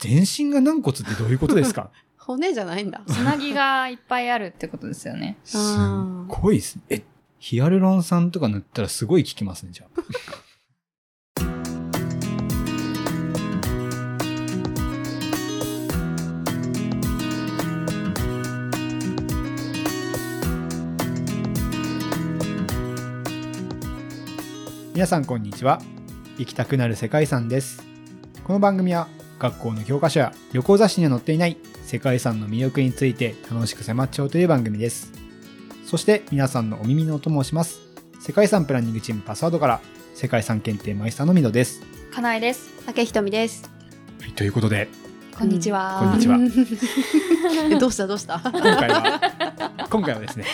全身が軟骨ってどういうことですか？骨じゃないんだ。つなぎがいっぱいあるってことですよね。すっごいですね。え、ヒアルロン酸とか塗ったらすごい効きますね、じゃあ。皆さんこんにちは。行きたくなる世界遺産です。この番組は学校の教科書や旅行雑誌には載っていない世界遺産の魅力について楽しく迫っちゃおうという番組です。そして皆さんのお耳のお供をします。世界遺産プランニングチームパスワードから世界遺産検定マイスターのみどです。かなえです。竹ひとみです。はい、ということで、こんにちは。こんにちは えどうした？どうした？今回は、今回はですね、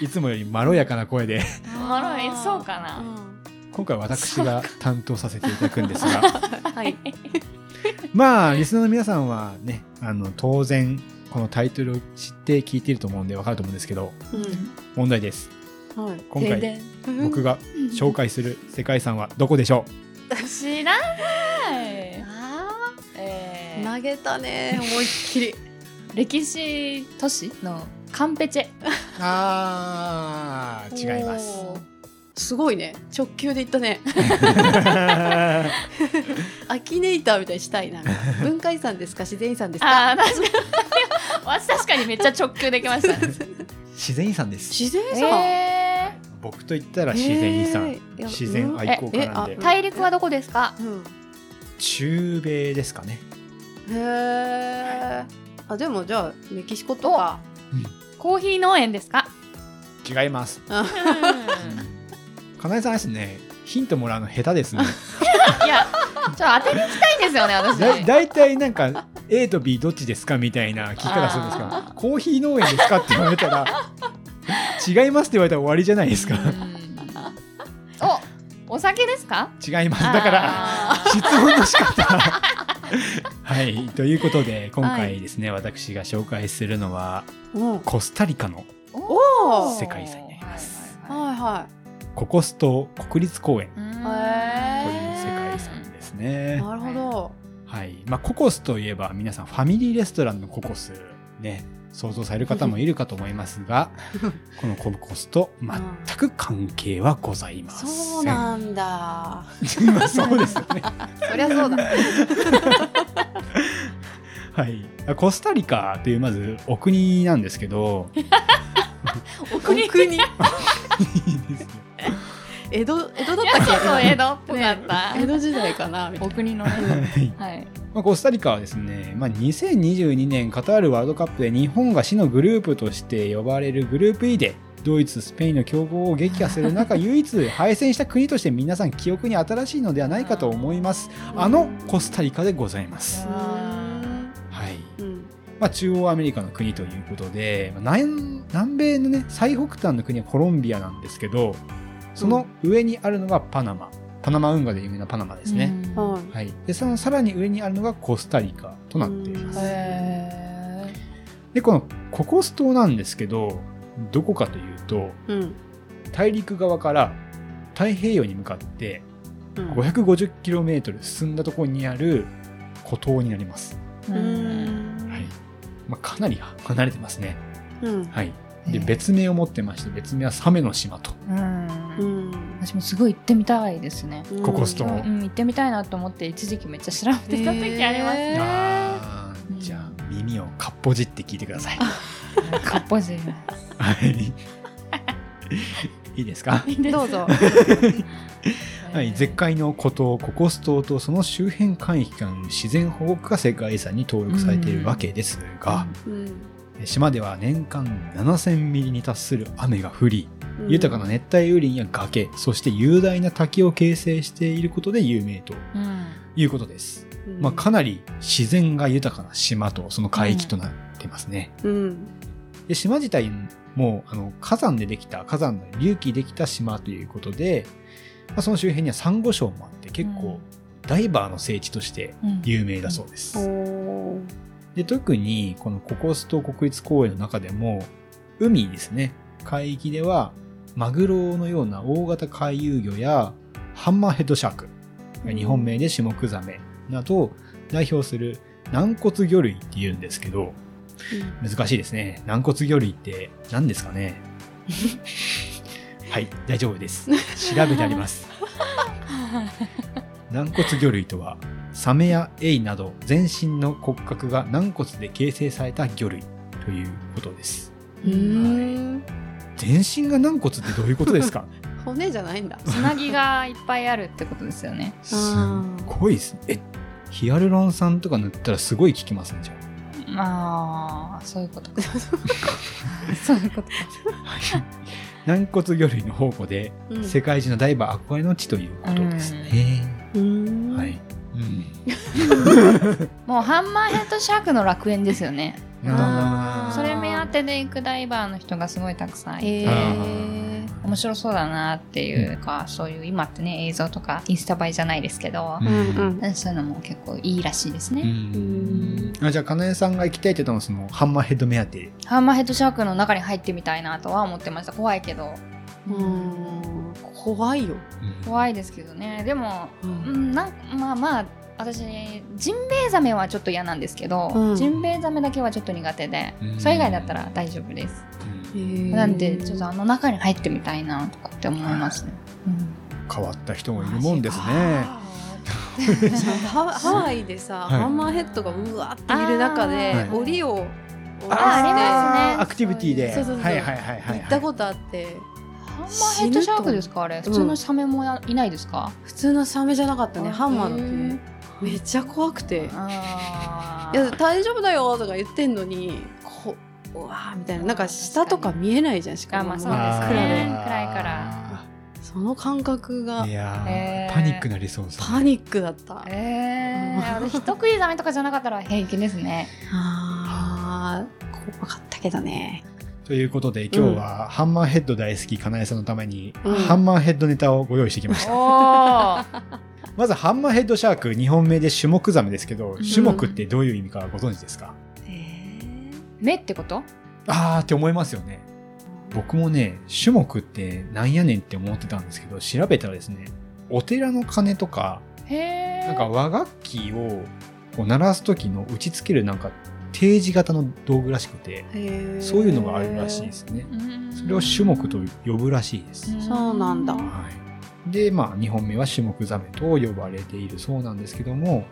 いつもよりまろやかな声で、おもろい、そうかな。今回は私が担当させていただくんですが、はい。まあ、リスナーの皆さんはね、あの、当然、このタイトルを知って聞いていると思うんでわかると思うんですけど、問題です。うん。はい。今回、僕が紹介する世界遺産はどこでしょ知らない。あえー投げたね思いっきり。歴史都市のカンペチェ。うあー、違います。すごいね。直球でいったね。アキネイターみたいにしたいな。文化遺産ですか？自然遺産ですか？ああ、確かに。私確かにめっちゃ直球できました。ね。自然遺産です。自然遺産、え僕と言ったら自然遺産。えー。自然愛好家なんで。えー、大陸はどこですか？うん。中米ですかね。へえあでもじゃあメキシコとか。コーヒー農園ですか？違います。あかなえさんですね、ヒントもらうの下手ですね。いや、ちょっと当てに行きたいんですよね、私。だだいたいなんか A と B どっちですかみたいな聞き方するんですけどあコーヒー農園ですかって言われたら違いますって言われたら終わりじゃないですか。うん。お、お酒ですか？違います。だからあ質問の仕方。はいということで今回ですね、私が紹介するのはうんコスタリカの世界遺産になります。はいはココス島国立公園という世界遺産ですいねなるほど。はい。まあ、ココスといえば皆さんファミリーレストランのココスね想像される方もいるかと思いますが このココスと全く関係はございません。そうなんだ。まあそうですよね。そりゃそうだ。はい。コスタリカというまずお国なんですけど、お国。国江戸江戸だったっけ？そうそう、江戸っぽかった。江戸時代かなみたいお国のね。はいはい。まあ、コスタリカはですね、まあ、2022年カタールワールドカップで日本が死のグループとして呼ばれるグループ E でドイツ、スペインの強豪を撃破する中 唯一敗戦した国として皆さん記憶に新しいのではないかと思います。あのコスタリカでございます。なはい。うんまあ、中央アメリカの国ということで、まあ南南米のね、最北端の国はコロンビアなんですけど、その上にあるのがパナマ。パナマ運河で有名なパナマですね。うん。はいはい。で、そのさらに上にあるのがコスタリカとなっています。へで、このココス島なんですけど、どこかというと、うん大陸側から太平洋に向かってうん 550km 進んだところにある孤島になります。はい。まあ、かなり離れてますね。うんはい。で、別名を持ってまして、別名はサメの島と。うんうん私もすごい行ってみたいですね。ココス島うん、行ってみたいなと思って一時期めっちゃ調べてた時ありますへね。あじゃあ、耳をかっぽじって聞いてください。かっぽじり。はい。いいですか？どうぞ はい、絶海の孤島ココス島とその周辺海域間自然保護区が世界遺産に登録されているわけですが、うん島では年間7000ミリに達する雨が降り、うん。豊かな熱帯雨林や崖そして雄大な滝を形成していることで有名とうん。いうことです、うん。まあ、かなり自然が豊かな島とその海域となってますね、うん。で島自体もあの火山でできた火山の隆起できた島ということで、まあ、その周辺にはサンゴ礁もあって結構ダイバーの聖地としてうん。有名だそうです、で特にこのココス島国立公園の中でも海ですね海域ではマグロのような大型回遊魚やハンマーヘッドシャーク日本名でシュモクザメなど代表する軟骨魚類って言うんですけど、難しいですね。軟骨魚類って何ですかね？はい、大丈夫です。調べてあります。軟骨魚類とは、サメやエイなど全身の骨格が軟骨で形成された魚類ということです。うん全身が軟骨ってどういうことですか？骨じゃないんだつなぎがいっぱいあるってことですよね。すっごいですね。え、ヒアルロン酸とか塗ったらすごい効きますね、じゃまあ、そういうことか。そういうことか。あ。はい軟骨魚類の宝庫で、うん世界中のダイバー憧れの地ということですね。もうハンマーヘッドシャークの楽園ですよね。それ目当てで行くダイバーの人がすごいたくさんいて、へえ面白そうだなっていうか、そういう今ってね映像とかインスタ映えじゃないですけど、うん。うんうんそういうのも結構いいらしいですね。うん。あじゃあ、かなえさんが行きたいって言ったのは、その、ハンマーヘッド目当て。ハンマーヘッドシャークの中に入ってみたいなとは思ってました。怖いけど、うん。怖いよ。怖いですけどね。でも、ううんん、なんまあまあ私ジンベエザメはちょっと嫌なんですけど、うん。ジンベエザメだけはちょっと苦手で、うん。それ以外だったら大丈夫です、うんなんでちょっとあの中に入ってみたいなとかって思いますね、変わった人もいるもんですね。ハワイでさ、はい。ハンマーヘッドがうわっている中で、檻をあありますね。アクティビティで。そうそうそうはいはいはいはい。行ったことあって。ハンマーヘッドシャークですかあれ？普通のサメもやいないですか、普通のサメじゃなかったねあハンマーだったへねめっちゃ怖くて。あ「いや大丈夫だよ」とか言ってんのにこううわーみたいな。なんか下とか見えないじゃんしかも。あまあそうですね暗いから。その感覚が。いやパニックなりそうですね。パニックだった。えー、私人食いザメとかじゃなかったら平気ですね。あー怖かったけどね。ということで今日はハンマーヘッド大好きかなえさんのために、うん。ハンマーヘッドネタをご用意してきました。まずハンマーヘッドシャーク2本目で種目ザメですけど、ん。種目ってどういう意味かご存知ですか？え目ってこと？あーって思いますよね。僕もね、種目ってなんやねんって思ってたんですけど、調べたらですね、お寺の鐘とか、へえなんか和楽器をこう鳴らす時の打ちつけるなんか定時型の道具らしくて、ー。そういうのがあるらしいですね。それを種目と呼ぶらしいです。そうなんだ。はい、で、まあ、2本目は種目ザメと呼ばれているそうなんですけども、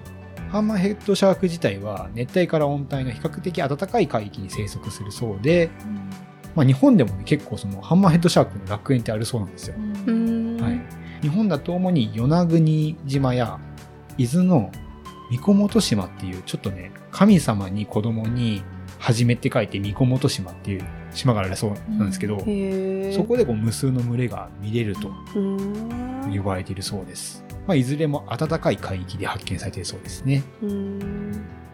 ハンマーヘッドシャーク自体は熱帯から温帯の比較的暖かい海域に生息するそうで、まあ、日本でもね、結構そのハンマーヘッドシャークの楽園ってあるそうなんですよ。はい、日本だと主に与那国島や伊豆の三小本島っていうちょっとね神様に子供に初めって書いて三小本島っていう島があるそうなんですけど、そこでこう無数の群れが見れると呼ばれているそうです。まあ、いずれも暖かい海域で発見されているそうですね。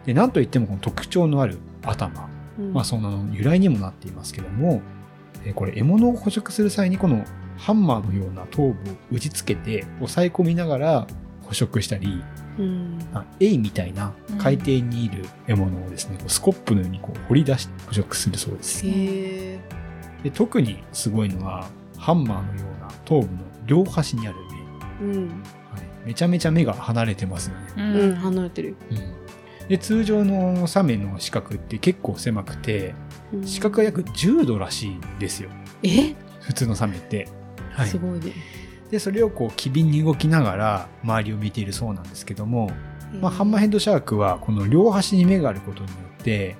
で、なんといってもこの特徴のある頭。うんまあ、その由来にもなっていますけども、えーこれ獲物を捕食する際にこのハンマーのような頭部を打ちつけて押さえ込みながら捕食したり、うん。あエイみたいな海底にいる獲物をですね、こうスコップのようにこう掘り出して捕食するそうです。へえで特にすごいのはハンマーのような頭部の両端にある目。うん。はい、めちゃめちゃ目が離れてますよね。うん。うん離れてる。で通常のサメの視覚って結構狭くてうん。視覚が約10度らしいんですよ。え？普通のサメって。はい。す、ごいねでそれをこう機敏に動きながら周りを見ているそうなんですけども、まあ、ハンマーヘッドシャークはこの両端に目があることによって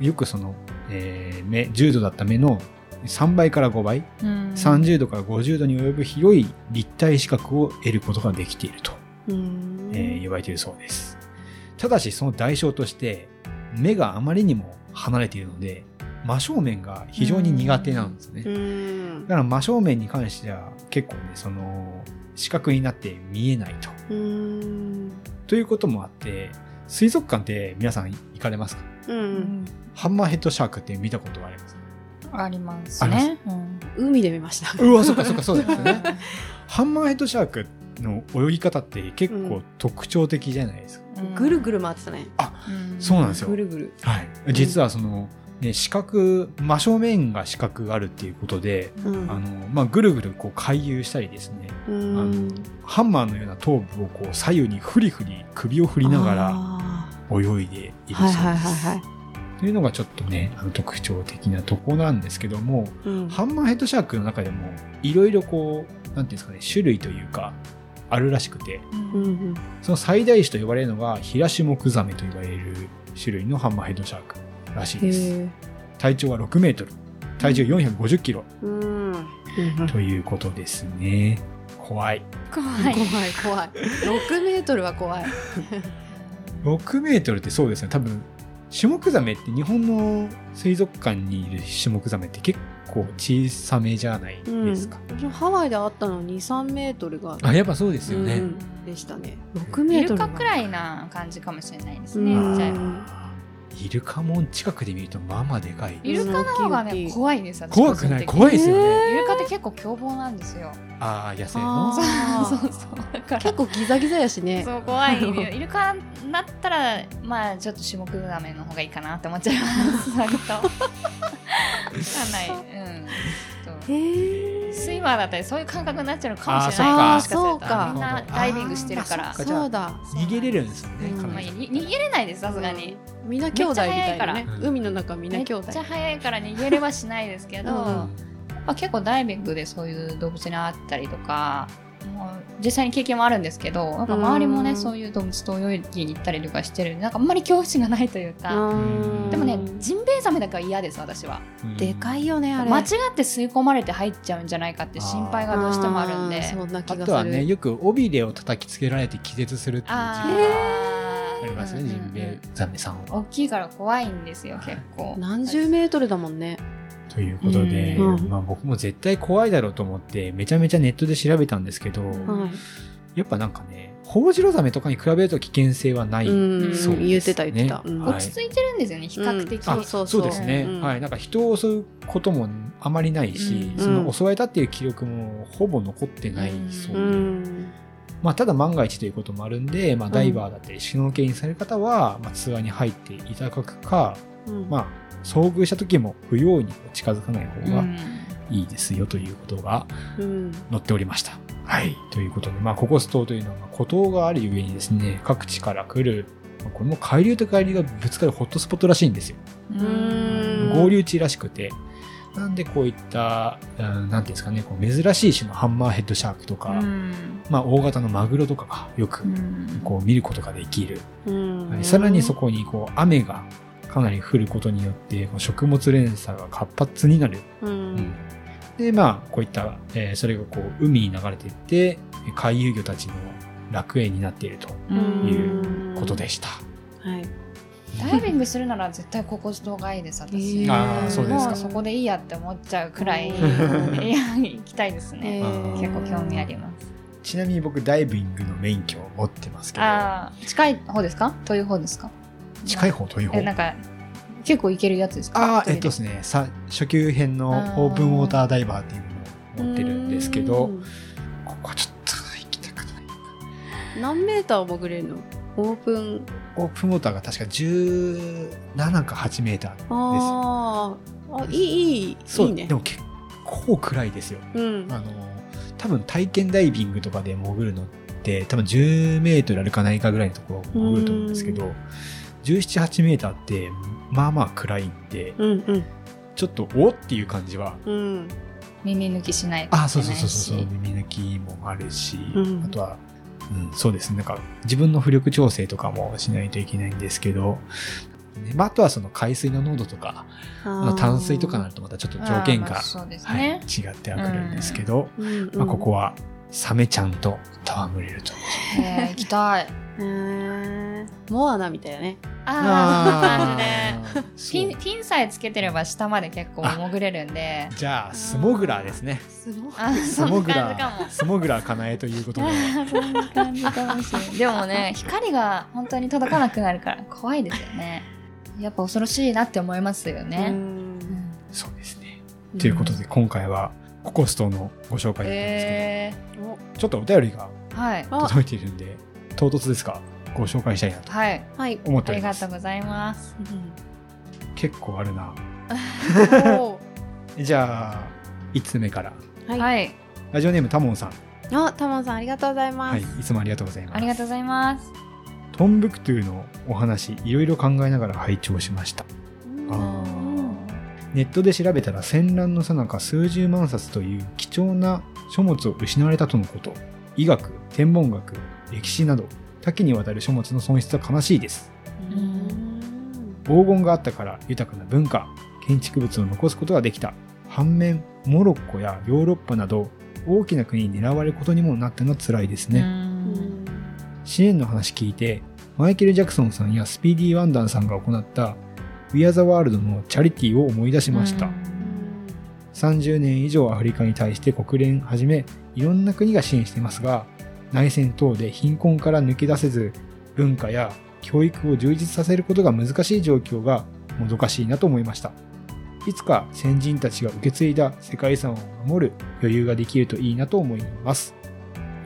よくその、えー目10度だった目の3倍から5倍、うん。30度から50度に及ぶ広い立体視覚を得ることができているとうん。えー言われているそうです。ただしその代償として目があまりにも離れているので真正面が非常に苦手なんですね。うだんから真正面に関しては結構ねその視覚になって見えないと。うん。ということもあって水族館って皆さん行かれますか？うん。ハンマーヘッドシャークって見たことはあります？ありますね。うん海で見ました。うわそっかそっかそうですね。ハンマーヘッドシャークの泳ぎ方って結構特徴的じゃないですか。ぐるぐる回ってたね。うんそうなんですよ。ぐるぐる。はい、実はその、ね、視覚真正面が視覚があるっていうことで、うん。あのまあ、ぐるぐるこう回遊したりですね。うん。ハンマーのような頭部をこう左右にフリフリ首を振りながらあ泳いでいるそうです。はいはいはいはい。というのがちょっとね、あの特徴的なところなんですけども、うん。ハンマーヘッドシャークの中でも、いろいろこう、なんていうんですかね、種類というか、あるらしくて、うんうん。その最大種と呼ばれるのが、ヒラシモクザメと呼ばれる種類のハンマーヘッドシャークらしいです。へ体長は6メートル、体重450キローうんうんということですね。怖い。怖怖い怖い。6メートルは怖い。6メートルってそうですね、多分、シュモクザメって日本の水族館にいるシュモクザメって結構小さめじゃないですか。うん、ハワイであったの2、3メートルがあ、やっぱそうですよね。うんでしたね。6メイートルルカくらいな感じかもしれないですね。うんじゃあイルカも近くで見るとまあまあでかい。イルカの方がね怖いです私怖くない？怖いですよね。イルカって結構凶暴なんですよ。ああ、野生あの。ーそうそうだから結構ギザギザやしね。そう怖いイルカだったらまあちょっと種目ダメの方がいいかなって思っちゃいます 割と。わかんない。うん。スイマーだったりそういう感覚になっちゃうのかもしれない。そうか。みんなダイビングしてるから。そうだ。逃げれるんですよね、うんまあ、逃げれないですさすがに。みんな兄弟みたいなね海の中みんめっな兄弟。ちゃ速いから逃げれはしないですけど、うん。まあ、結構ダイビングでそういう動物に会ったりとか実際に経験もあるんですけどなんか周りもね、うん。そういう動物と泳ぎに行ったりとかしてるんでなんかあんまり恐怖心がないというか、うん。でもねジンベエザメだけは嫌です私は。うん。でかいよねあれ。間違って吸い込まれて入っちゃうんじゃないかって心配がどうしてもあるんで。あとはね、よく尾びれを叩きつけられて気絶するっていうあ事例がー。ありますね、うんジンベエザメさんは。大きいから怖いんですよ結構。何十メートルだもんねということで、うん。まあ、僕も絶対怖いだろうと思って、めちゃめちゃネットで調べたんですけど、はい。やっぱなんかね、ホウジロザメとかに比べると危険性はない。うん。そうですね。言ってた言ってた。うん。はい落ち着いてるんですよね比較的、うん。あそうそうですね、うん。はい。なんか人を襲うこともあまりないし、うん。その襲われたっていう記録もほぼ残ってないそうで、う。んまあ、ただ万が一ということもあるんで、まあ、ダイバーだったりシュノーケリングされる方は、まあ、ツアーに入っていただくか、うん。まあ、遭遇した時も不用意に近づかない方がうんいいですよということがうん載っておりました。はい。ということで、まあ、ココス島というのは、まあ孤島があるゆえにですね、各地から来る、まあこれも海流と海流がぶつかるホットスポットらしいんですよ。うん合流地らしくて。なんでこういった、うんなんていうんですかね、こう珍しい種のハンマーヘッドシャークとか、うんまあ大型のマグロとかがよくうんこう見ることができる。うんはいさらにそこにこう雨がかなり降ることによって、こう食物連鎖が活発になる。うん。で、まあこういった、えーそれがこう海に流れていって、海遊魚たちの楽園になっているとうん。いうことでした。はい。ダイビングするなら絶対ココス島がいいです私、へー。あーそうですか。もうそこでいいやって思っちゃうくらい、行きたいですね、へー。結構興味あります。ちなみに僕ダイビングの免許を持ってますけど、ああ近い方ですか？遠い方ですか？近い方遠い方。えなんか結構行けるやつですか？あえっとですね、さ初級編のオープンウォーターダイバーっていうのを持ってるんですけど、うん。ここはちょっと行きたくない。何メーター潜れるの？オープン。オープンウォーターが確か17か8メーターです。あー。あいいいいそういいね。でも結構暗いですよ。うん。あの、多分体験ダイビングとかで潜るのって、多分10メートルあるかないかぐらいのところを潜ると思うんですけど、17、8メーターって、まあまあ暗いんで、うんうん。ちょっとおっていう感じは、うん。耳抜きしないといけないあ、し。そうそうそうそうそう、耳抜きもあるし、うんあとは、うん、そうですね、なんか自分の浮力調整とかもしないといけないんですけど、ねまあ、あとはその海水の濃度とか、あの淡水とかになるとまたちょっと条件が、あーまあそうですはい、ね、違ってはくるんですけど、うんうんまあ、ここはサメちゃんと戯れると。えー行きたいモアナみたいなね。ああ ピンピンさえつけてれば下まで結構潜れるんで。じゃあ、スモグラーですね。スモグラー、スモグラーかなえということで。あーそんな感じかもしれない。でもね光が本当に届かなくなるから怖いですよね。やっぱ恐ろしいなって思いますようね、ん。そうですね。うん。ということで、今回はココス島のご紹介だったんですえけど、ちょっとお便りが届いているんで、唐突ですが、ご紹介したいなとはい。はい。思っております。ありがとう。ございます。結構あるな。お じゃあ、5つ目から。ーは、はい。いラジオネームたもんさん。あタモンさんありがとうございます。はい、いつもありがとうございます。ありがとうございます。トンブクトゥのお話いろいろ考えながら拝聴しました。あネットで調べたら戦乱の最中数十万冊という貴重な書物を失われたとのこと。医学天文学歴史など多岐にわたる書物の損失は悲しいです。黄金があったから豊かな文化建築物を残すことができた。反面モロッコやヨーロッパなど大きな国に狙われることにもなったのは辛いですね、支援の話聞いてマイケル・ジャクソンさんやスピーディー・ワンダーさんが行った「We Are the World」のチャリティーを思い出しました、30年以上アフリカに対して国連はじめいろんな国が支援していますが内戦等で貧困から抜け出せず文化や教育を充実させることが難しい状況がもどかしいなと思いました。いつか先人たちが受け継いだ世界遺産を守る余裕ができるといいなと思います。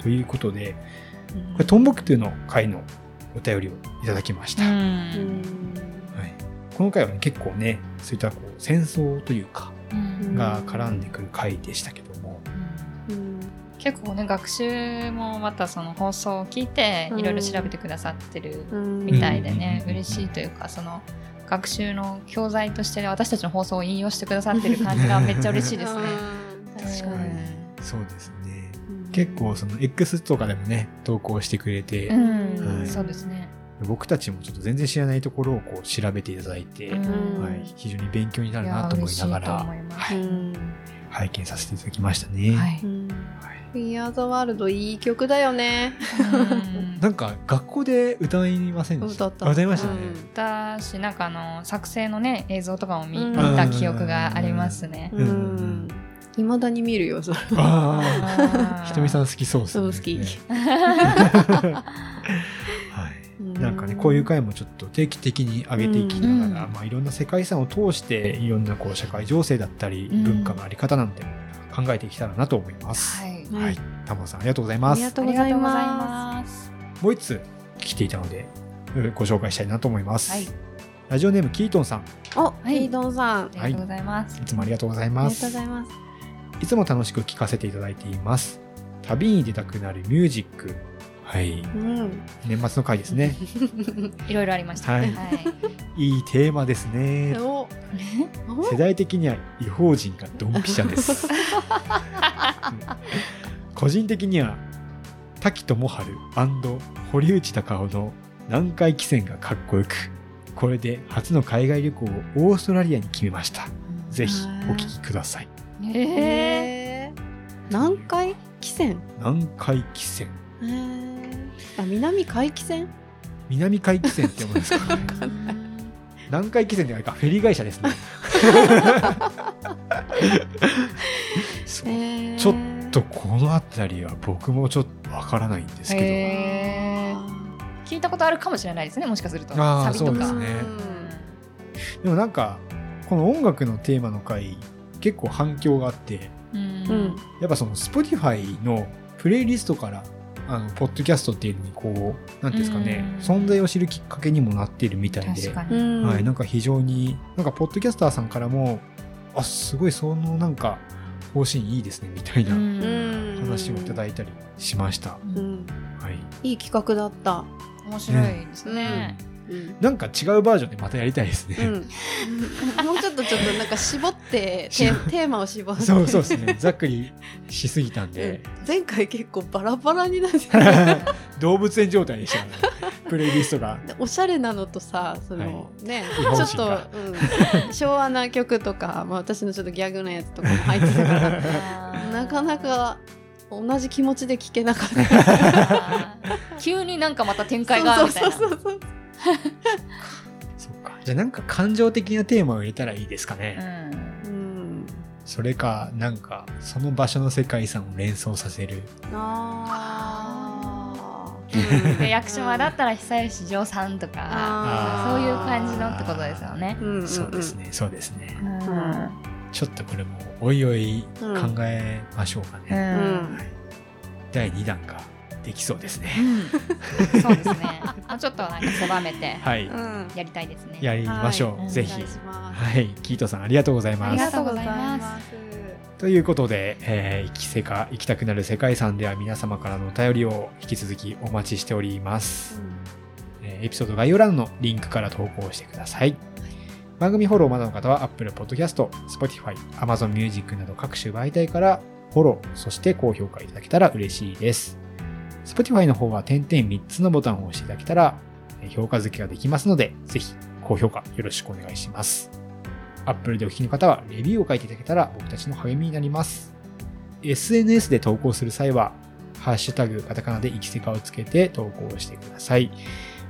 ということでこれトンボクトゥの回のお便りをいただきました、はい、この回は、ね、結構ねそういったこう戦争というかが絡んでくる回でしたけど。も、結構ね学習もまたその放送を聞いていろいろ調べてくださってるみたいでね、うん。嬉しいというかその学習の教材として私たちの放送を引用してくださってる感じが めっちゃ嬉しいですね。確かに。そうですね。結構その X とかでもね投稿してくれて、うん、はい。そうですね。僕たちもちょっと全然知らないところをこう調べていただいて、うん。はい、非常に勉強になるなと思いながらい拝見させていただきましたね。ははいい。We Are the World いい曲だよねうんなんか学校で歌いませんでした？歌った歌いましたね。だしなんかあの作成のね映像とかも見,、うん見た記憶がありますね。うんうんいまだに見るよそれああ、ひとみさん好きそうですね。そう好きはい。なんかね、こういう回もちょっと定期的に上げていきながら、うんまあいろんな世界遺産を通して、いろんなこう社会情勢だったり、うん文化のあり方なんて考えていけたらなと思います。はい。はいはい。タモさんありがとうございますありが。とあうございまます。もう一つ来ていたので、えご紹介したいなと思います。はい。ラジオネームキートンさん、すおいヒードンさんありがとうございます。いつもありがとうございありがとうます。ございますいつも楽しく聞かせていただいています。旅に出たくなるミュージック。はい。うん年末の回ですね。いろいろありました。はいはい。いいテーマですね。お世代的には違法人がドンピシャです。う ん個人的には滝智春堀内孝雄の南海汽船がかっこよく、これで初の海外旅行をオーストラリアに決めました。ぜひお聞きください。えー南海汽船？南海汽船。へーあ南海汽船？南海汽船って読むんですか 南海汽船ではあれか、フェリー会社ですね。ちょっとこの辺りは僕もちょっとわからないんですけど。聞いたことあるかもしれないですね。もしかすると。サビとか。そうですね。でもなんか、この音楽のテーマの回、結構反響があって、うん。うん。やっぱその Spotify のプレイリストから、あの、ポッドキャストっていうのにこう、なんていうんですかね、うん。存在を知るきっかけにもなっているみたいではい、なんか非常に、なんかポッドキャスターさんからも、あ、すごいそのなんか、方針いいですね、みたいなうん。話をいただいたりしました。うん。うんはい。いい企画だった。面白いですね。うん。なんか違うバージョンでまたやりたいですね。うん。もうちょっとちょっとなんか絞ってテーテーマを絞って。そうそうですね。ざっくりしすぎたんで、うん。前回結構バラバラになって 動物園状態でした。ね。プレイリストが。でおしゃれなのとさその、ね違法ちょっとうん、昭和な曲とか、まあ、私のちょっとギャグなやつとかも入ってたから。なかなか同じ気持ちで聴けなかった。急になんかまた展開がみたいな。そうそうそうそ っか。じゃあなんか感情的なテーマを入れたらいいですかね。うんうんそれか、なんか、その場所の世界遺産を連想させる。あで役所はだったら久吉譲さんとかあそういう感じのってことですよね。うんうんうんそうですね、そうですね。うんちょっとこれも、おいおい考うんえましょうかね。うんうんはい第2弾ができそうですね。うんそうですね。ちょっとなんか狭めてはい。うんやりたいですね。やりましょう。はいぜひはい。キートさん、ありがとうございます。ありがとうございますということで、えー、行きせか行きたくなる世界遺産では皆様からのお便りを引き続きお待ちしております。ええーエピソード概要欄のリンクから投稿してください。番組フォローまだの方は Apple Podcast、Spotify、Amazon Music など各種媒体からフォロー、そして高評価いただけたら嬉しいです。Spotify の方は点々3つのボタンを押していただけたらえー評価付けができますので、ぜひ高評価よろしくお願いします。Apple でお聞きの方はレビューを書いていただけたら僕たちの励みになります。SNS で投稿する際は、ハッシュタグカタカナで生きせかをつけて投稿してください。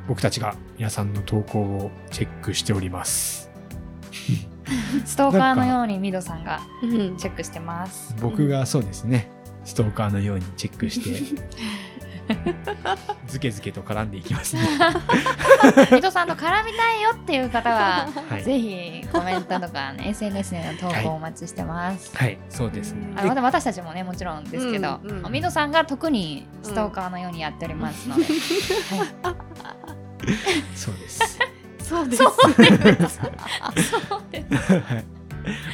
僕たちが皆さんの投稿をチェックしております。ストーカーのようにミドさんがうんチェックしてます。僕がそうですね、ストーカーのようにチェックして、ズケズケと絡んでいきますね。ミドさんと絡みたいよっていう方は、はい。ぜひコメントとか、ね、SNS での投稿お待ちしてます。はい、そうですね。あのまた私たちもねもちろんですけど、うんうん。ミドさんが特にストーカーのようにやっておりますので、はい。そうです。そうです。はい。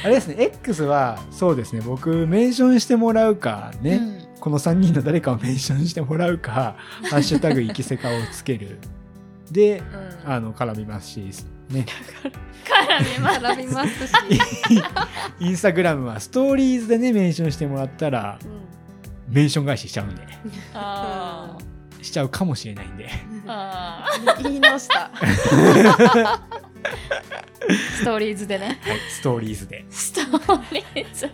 あれですね、X はそうですね、僕メンションしてもらうかね、うんこの3人の誰かをメンションしてもらうか、ハッシュタグ生きせかをつける。で、うんあの、絡みますし、ね。絡みます絡みますし。インスタグラムはストーリーズでね、メンションしてもらったら、メンション返ししちゃうんで、あしちゃうかもしれないんで。言い直した。ー ストーリーズでねはい、ストーリーズで。ストーリーズ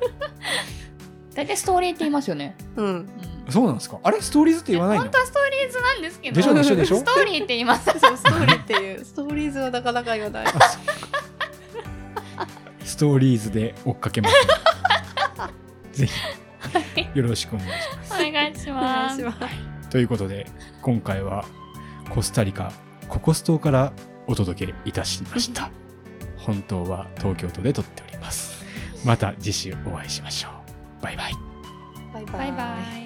大体ストーリーって言いますよね、うん。うん。そうなんですか？あれ？ストーリーズって言わないの？本当はストーリーズなんですけど。でしょでしょ？でしょストーリーって言います。そうストーリーっていう。ストーリーズはなかなか言わない。ストーリーズで追っかけます、ぜひ、よろしくお願いします。お願いしおます。願いします。ということで今回はコスタリカココス島からお届けいたしました。本当は東京都で撮っております。また次週お会いしましょうバイバイ。バイバイ。バイ